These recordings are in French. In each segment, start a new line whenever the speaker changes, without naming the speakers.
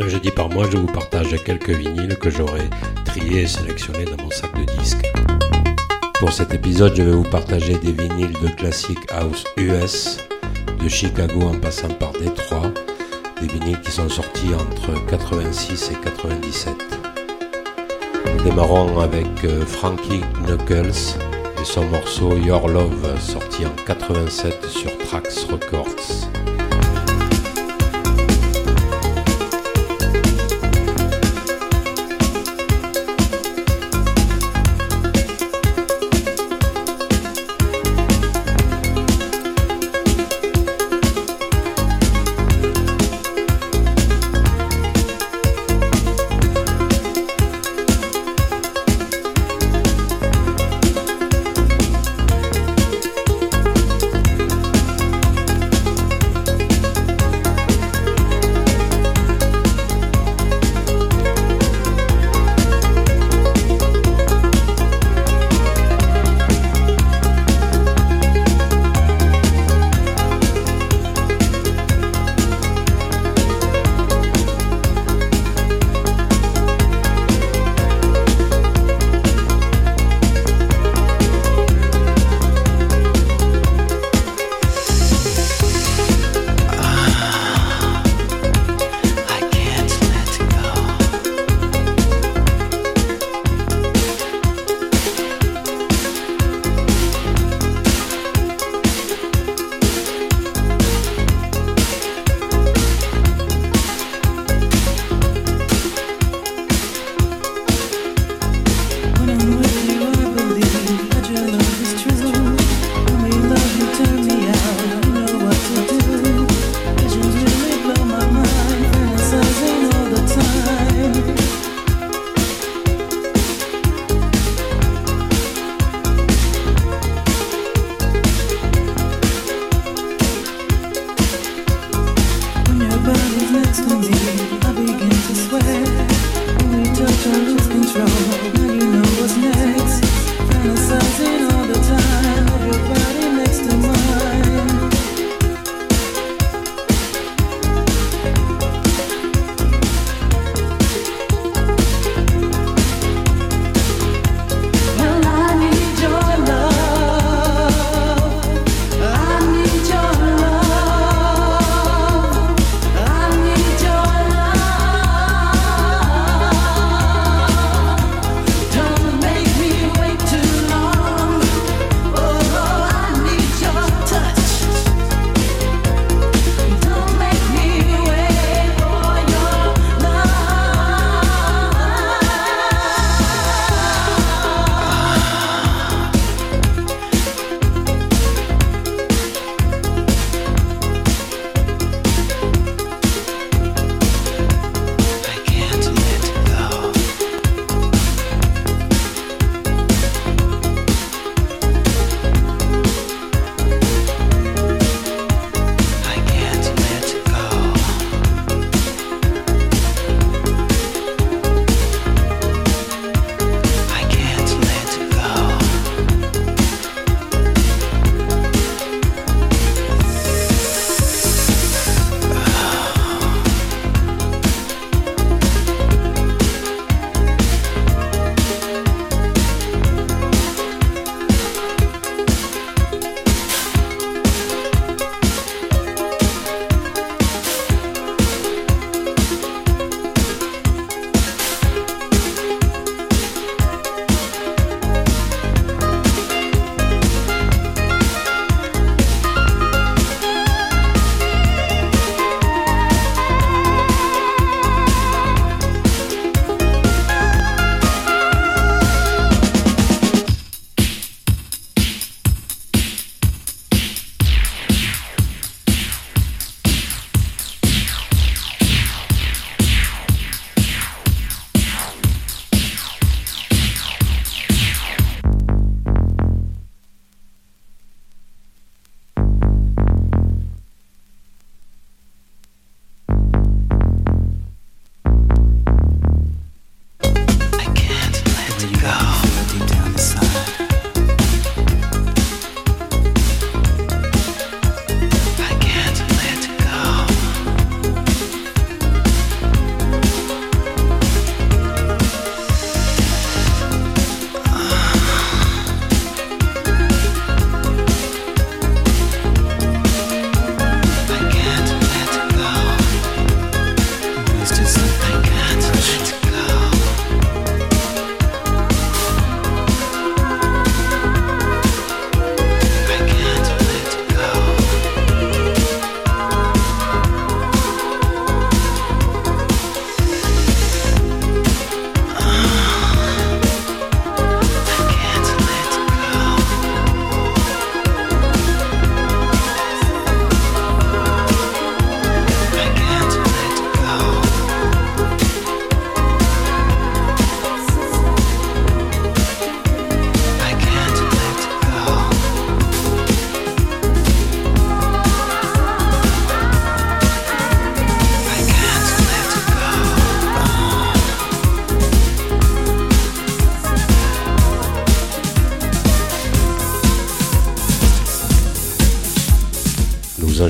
Un jeudi par mois, je vous partage quelques vinyles que j'aurai triés et sélectionnés dans mon sac de disques. Pour cet épisode, je vais vous partager des vinyles de classique house US, de Chicago en passant par Détroit, des vinyles qui sont sortis entre 86 et 97. Nous démarrons avec euh, Frankie Knuckles et son morceau Your Love sorti en 87 sur Trax Records.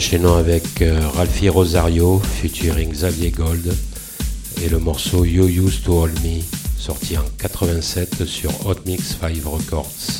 Nous enchaînons avec euh, Ralphie Rosario featuring Xavier Gold et le morceau You Used to Hold Me sorti en 87 sur Hot Mix 5 Records.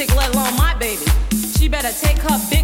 chick, let alone my baby. She better take her bitch.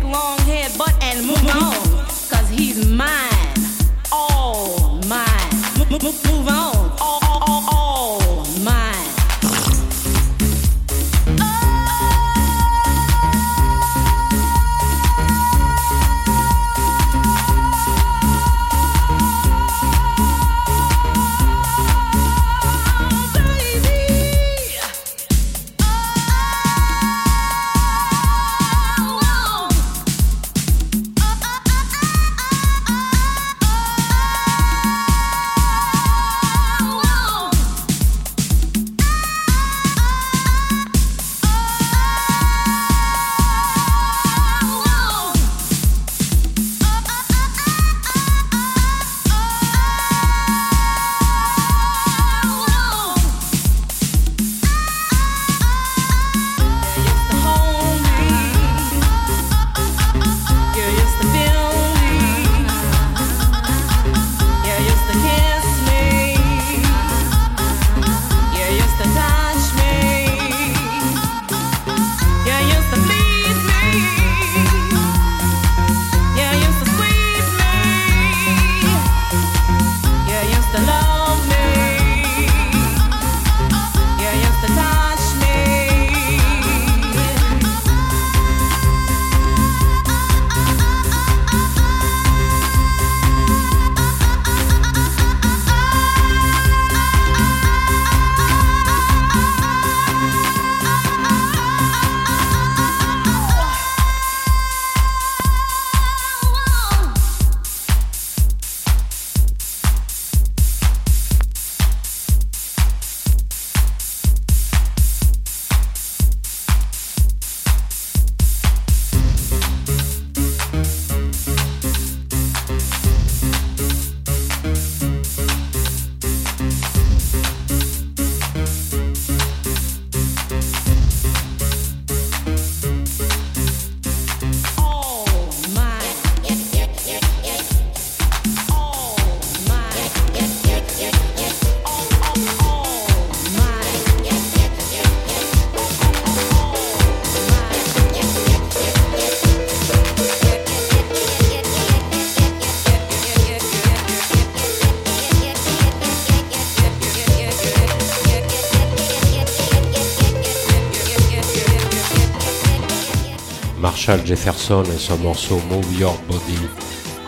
Marshall Jefferson et son morceau Move Your Body,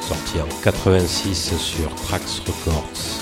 sorti en 86 sur Trax Records.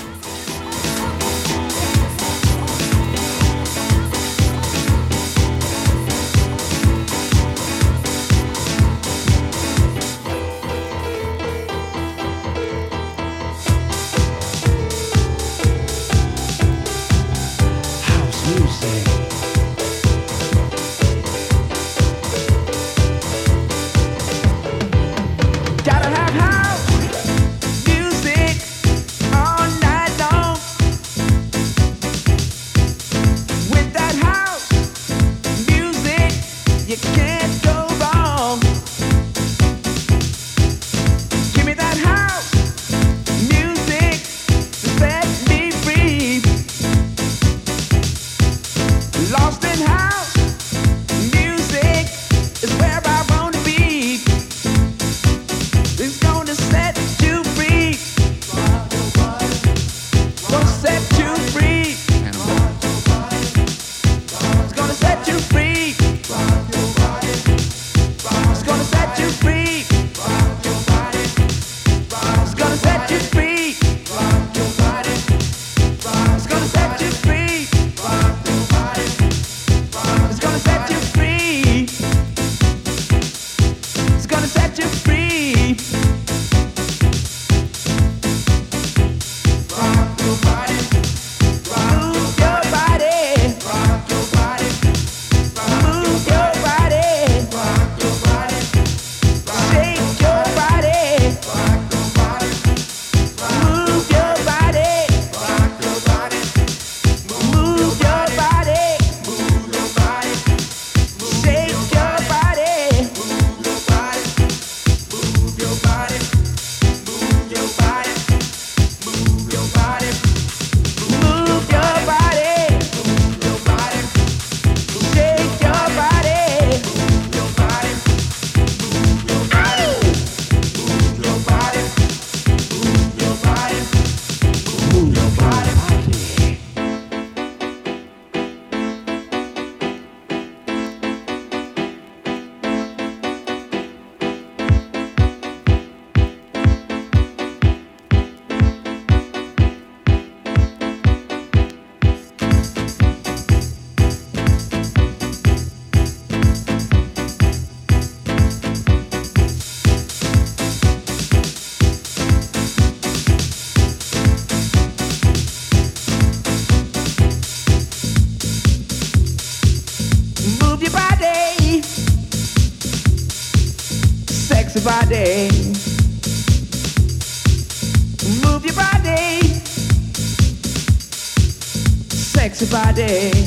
day.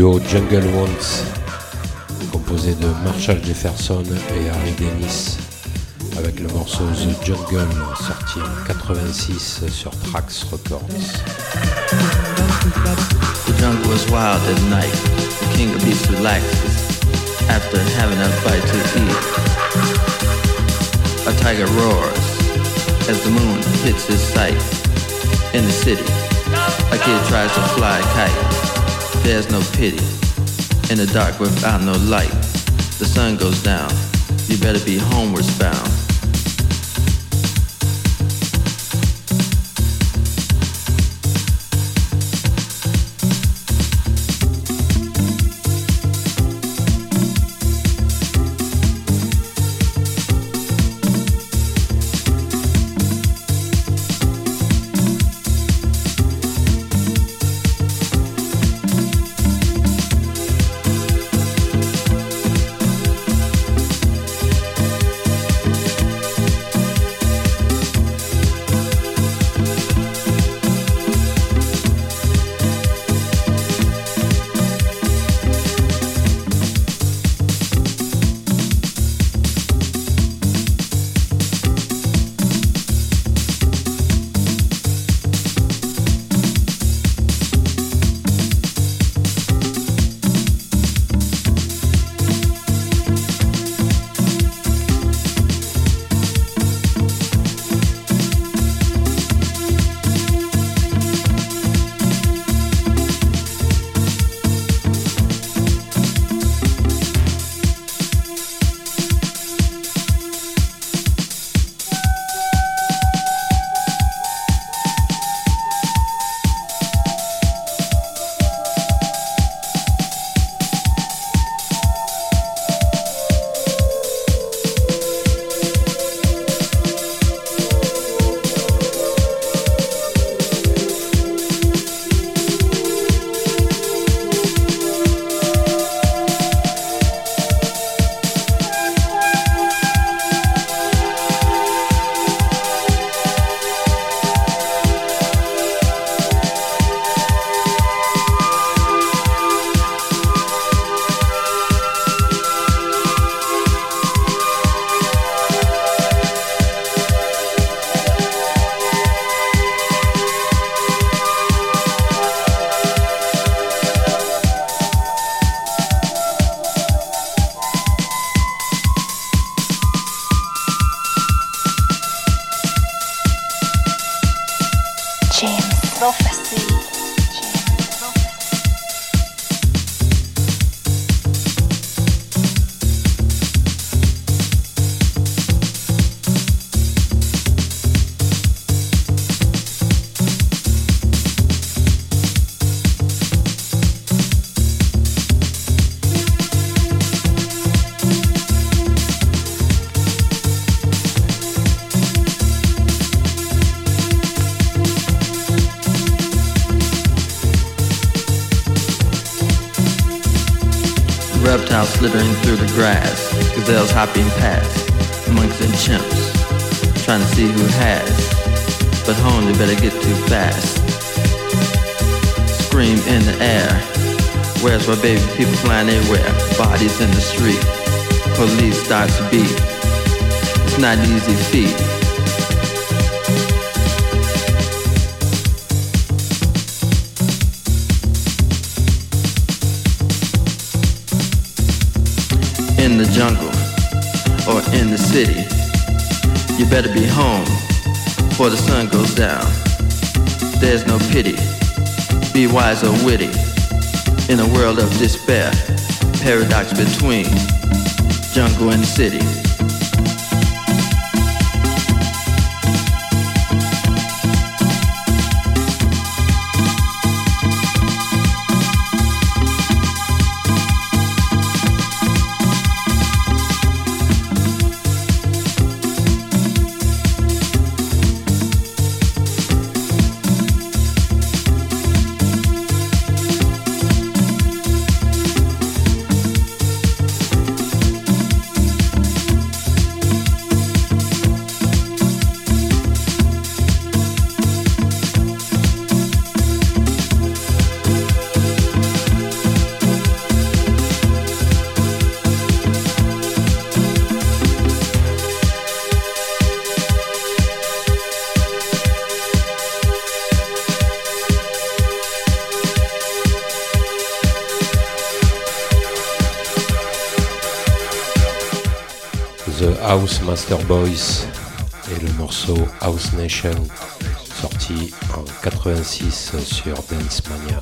duo Jungle Wants, composé de Marshall Jefferson et Harry Dennis, avec le morceau The Jungle, sorti en 86 sur Trax Records.
The jungle was wild at night. The king of beasts relaxes after having a bite to eat. A tiger roars as the moon hits his sight. In the city, a kid tries to fly a kite. There's no pity. In the dark without no light, the sun goes down. You better be homewards bound. It's not an easy feat. In the jungle or in the city, you better be home before the sun goes down. There's no pity. Be wise or witty in a world of despair, paradox between jungle in
the city. Boys et le morceau House Nation sorti en 86 sur Dance Mania.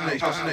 Nation.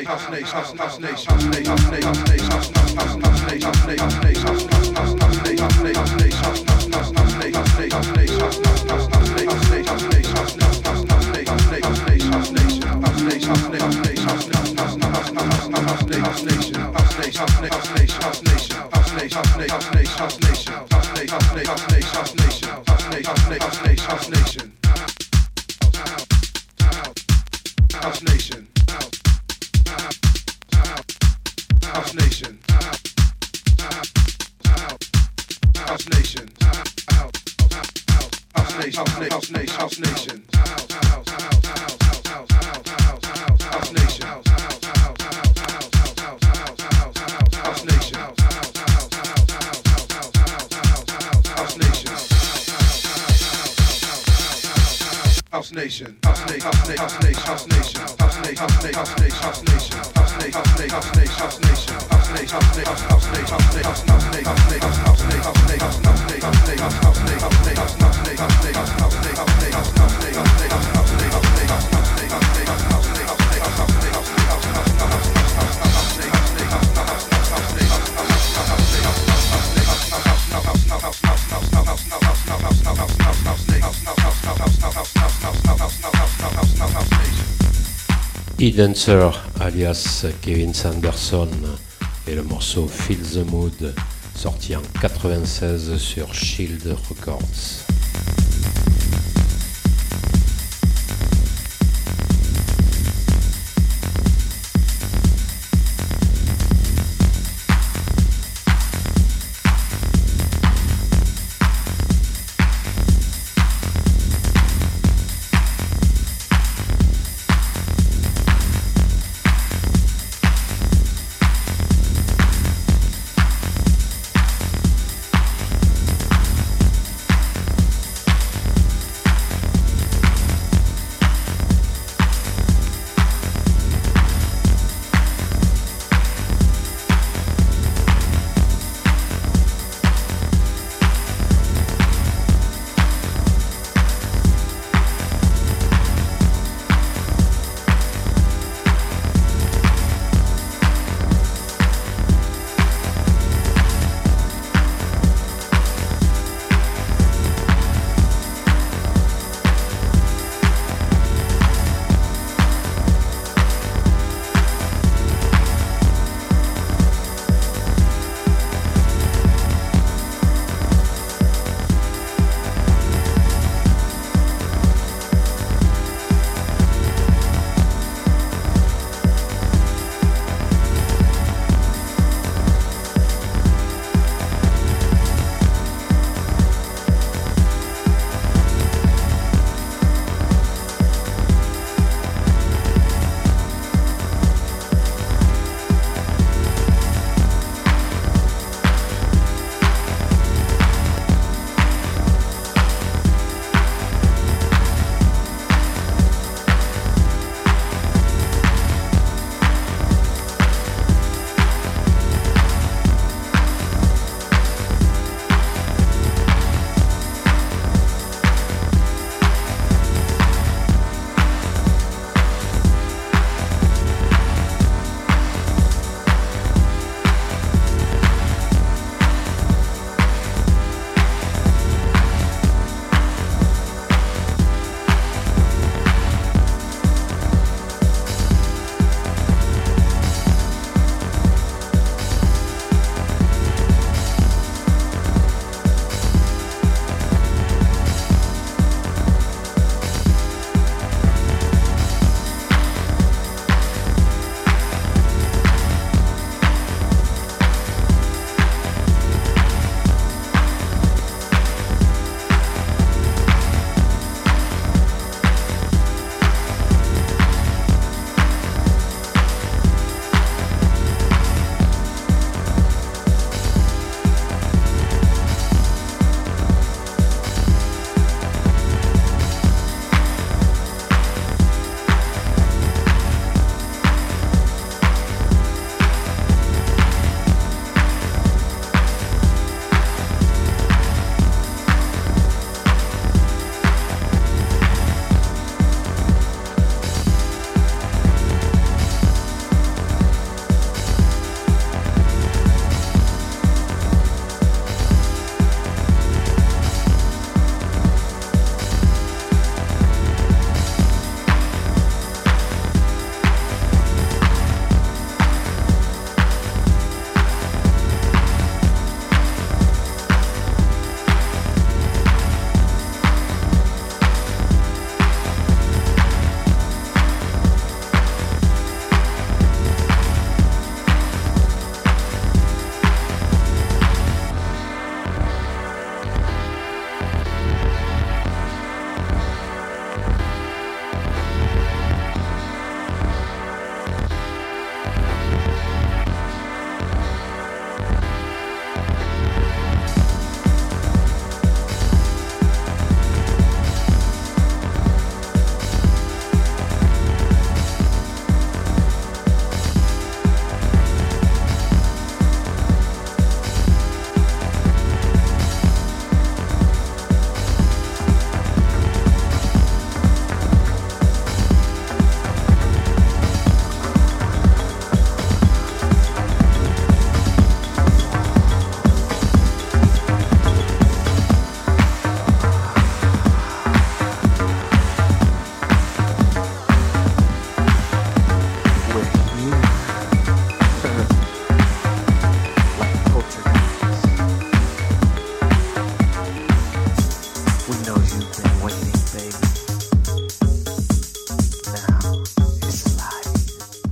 salvation.
E-Dancer alias Kevin Sanderson et le morceau Feel the Mood sorti en 96 sur Shield Records.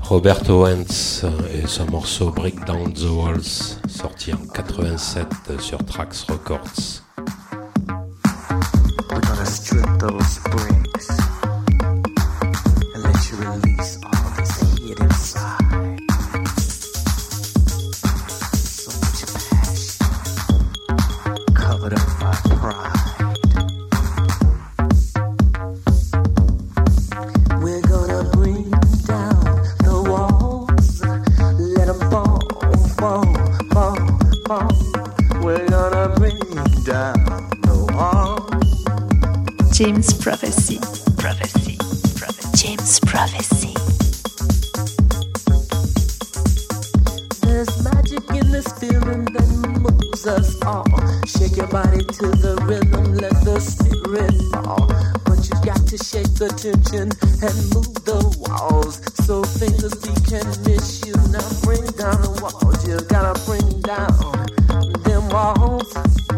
Roberto Owens et son morceau Breakdown the Walls, sorti en 87 sur Trax Records.
the spirit fall. But you got to shake the tension and move the walls. So fingers we can miss you. Now bring down the walls. You gotta bring down them walls.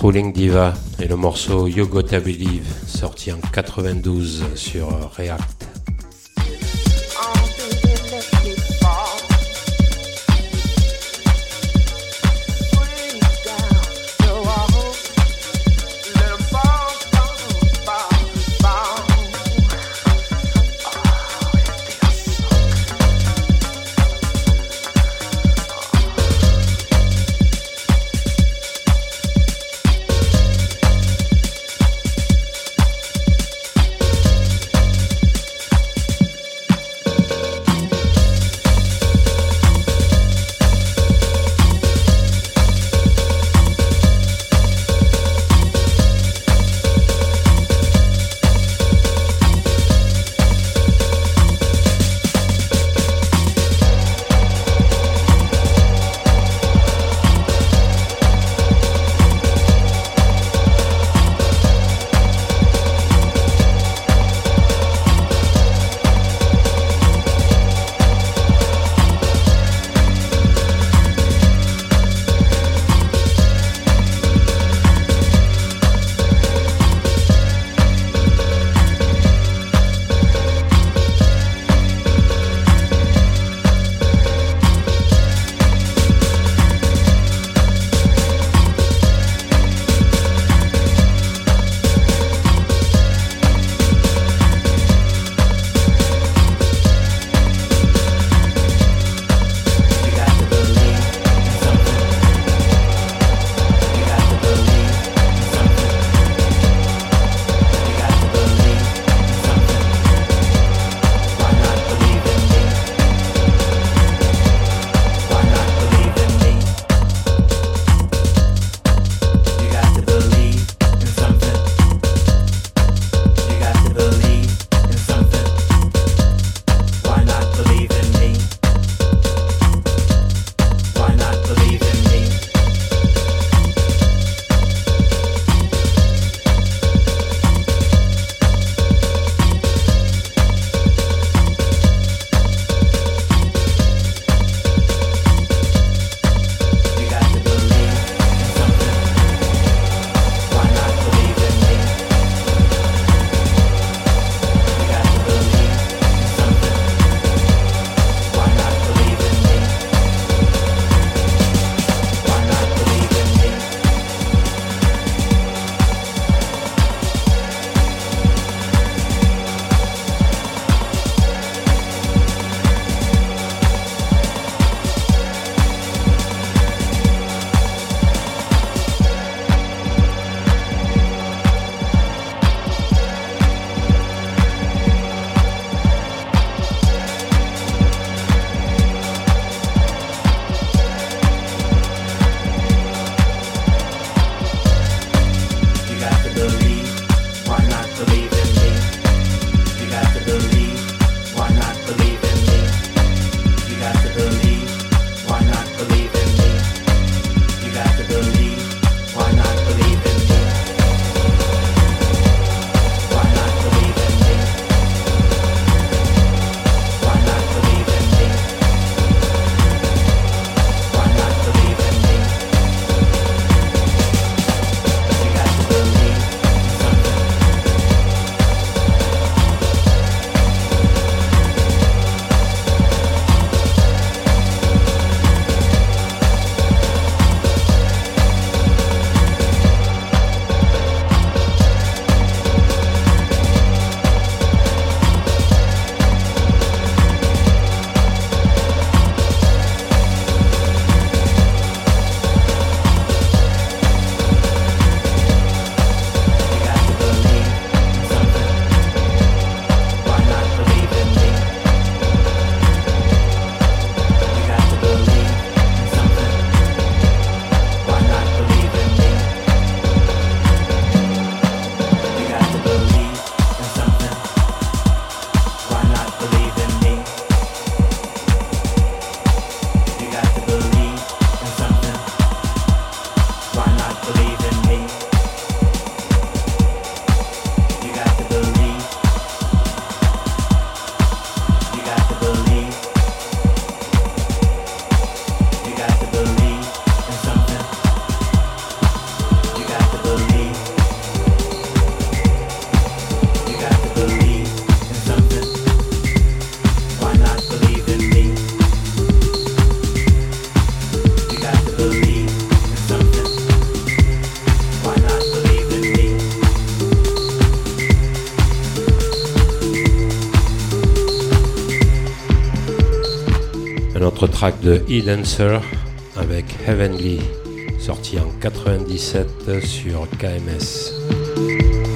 Rolling Diva et le morceau You Gotta Believe, sorti en 92 sur React.
De E-Dancer avec Heavenly, sorti en 97 sur KMS.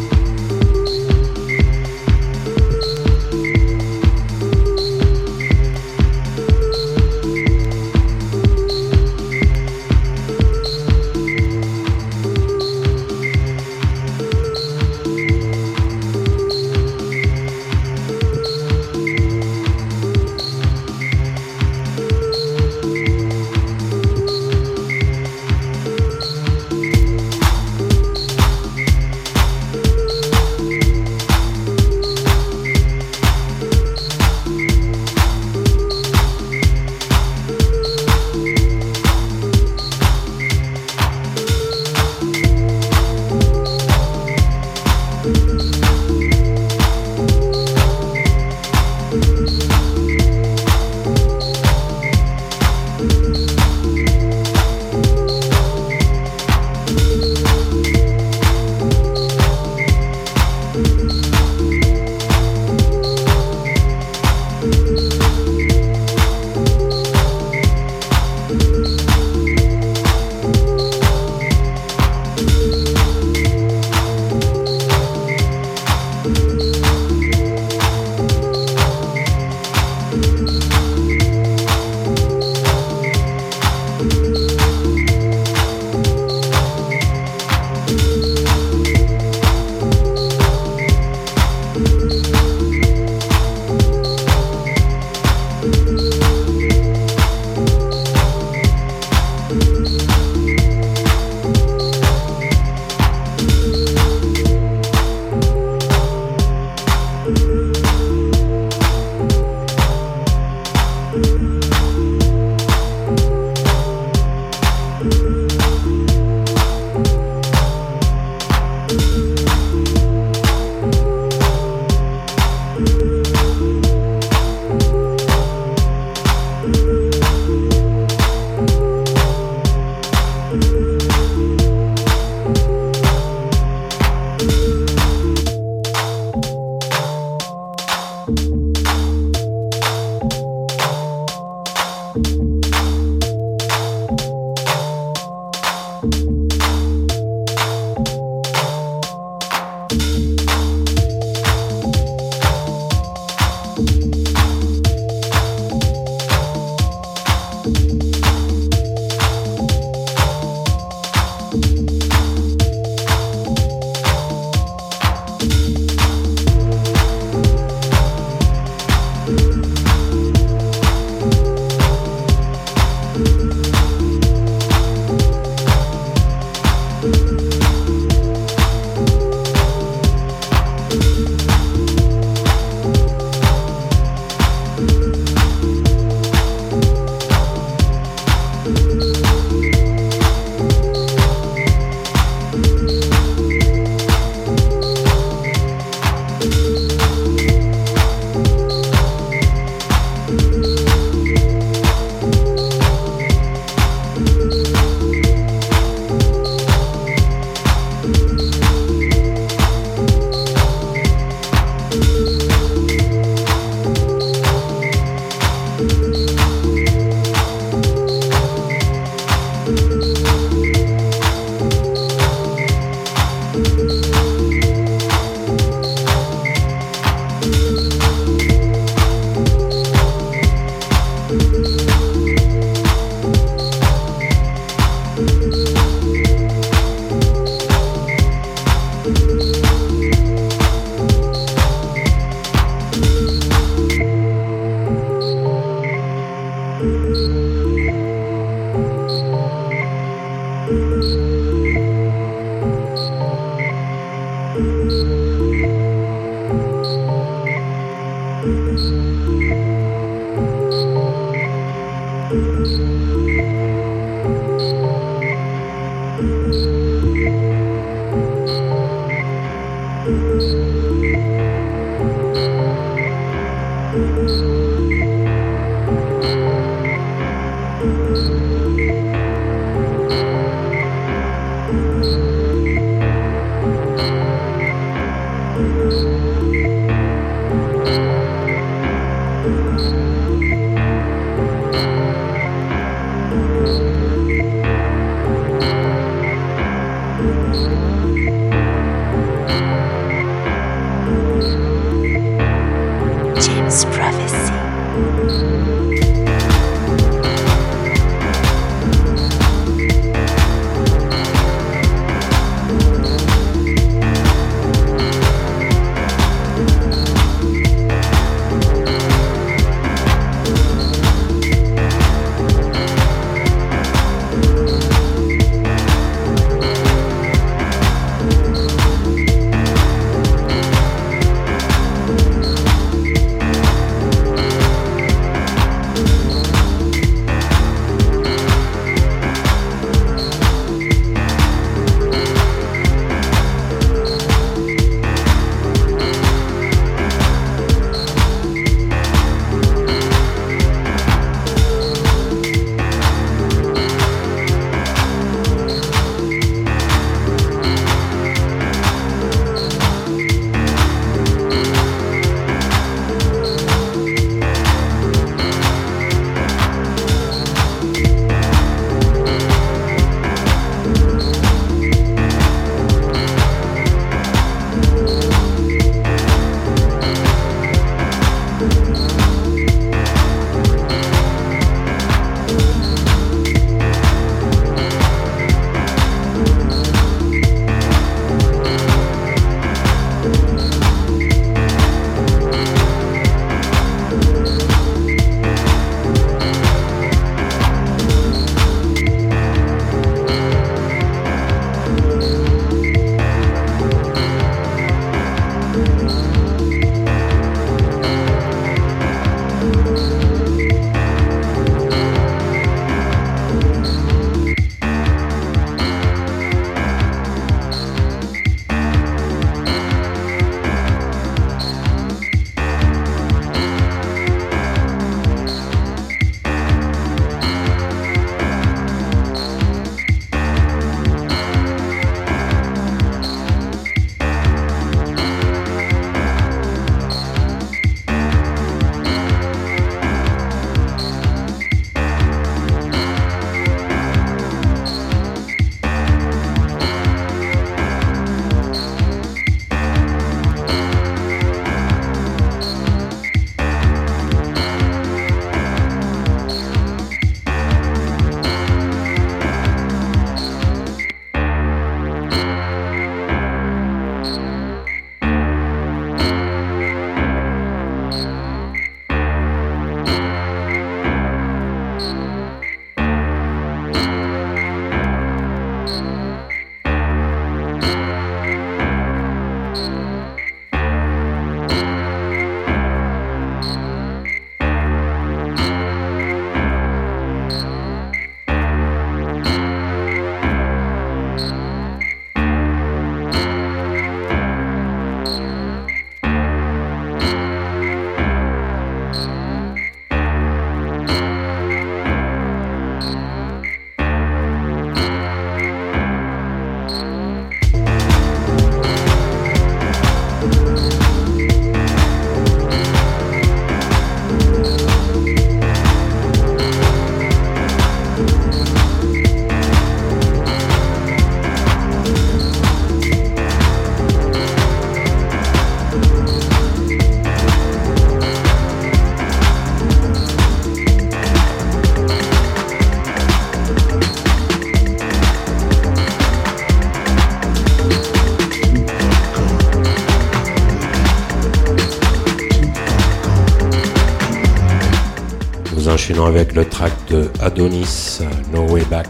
Avec le track de Adonis, No Way Back,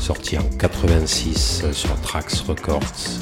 sorti en 86 sur Trax Records.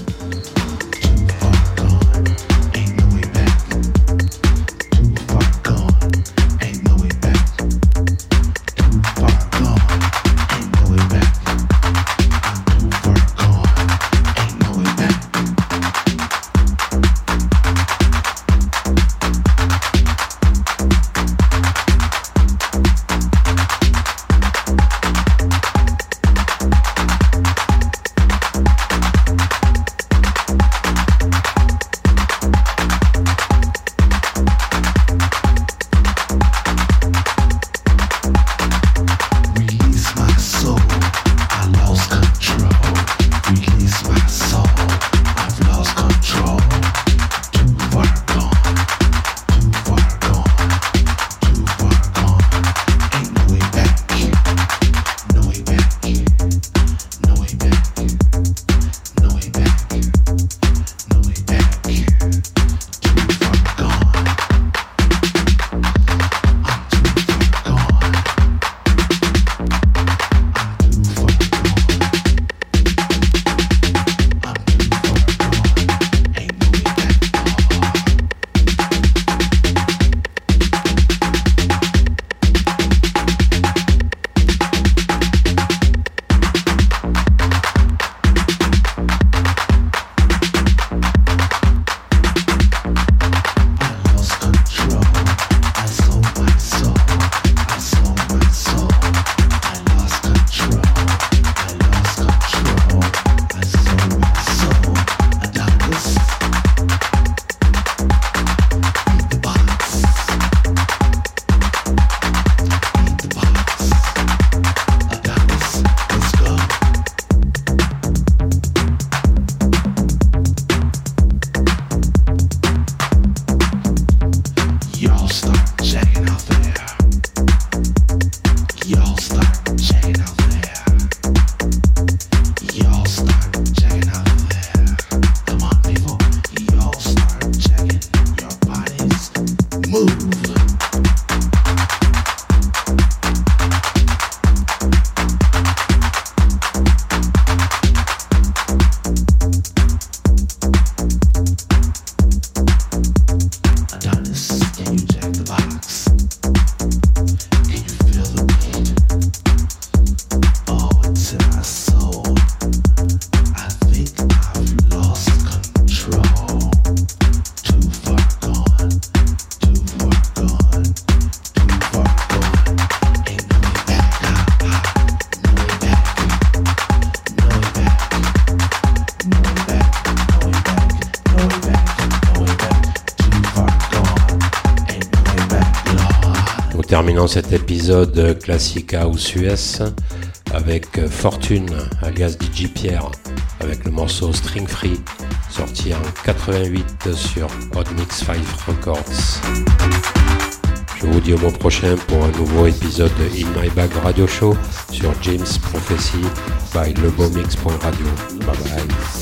Terminons cet épisode classique House US avec Fortune alias DJ Pierre avec le morceau String Free sorti en 88 sur Odd Mix 5 Records. Je vous dis au mois prochain pour un nouveau épisode de In My Bag Radio Show sur James Prophecy by lebomix.radio. Bye bye.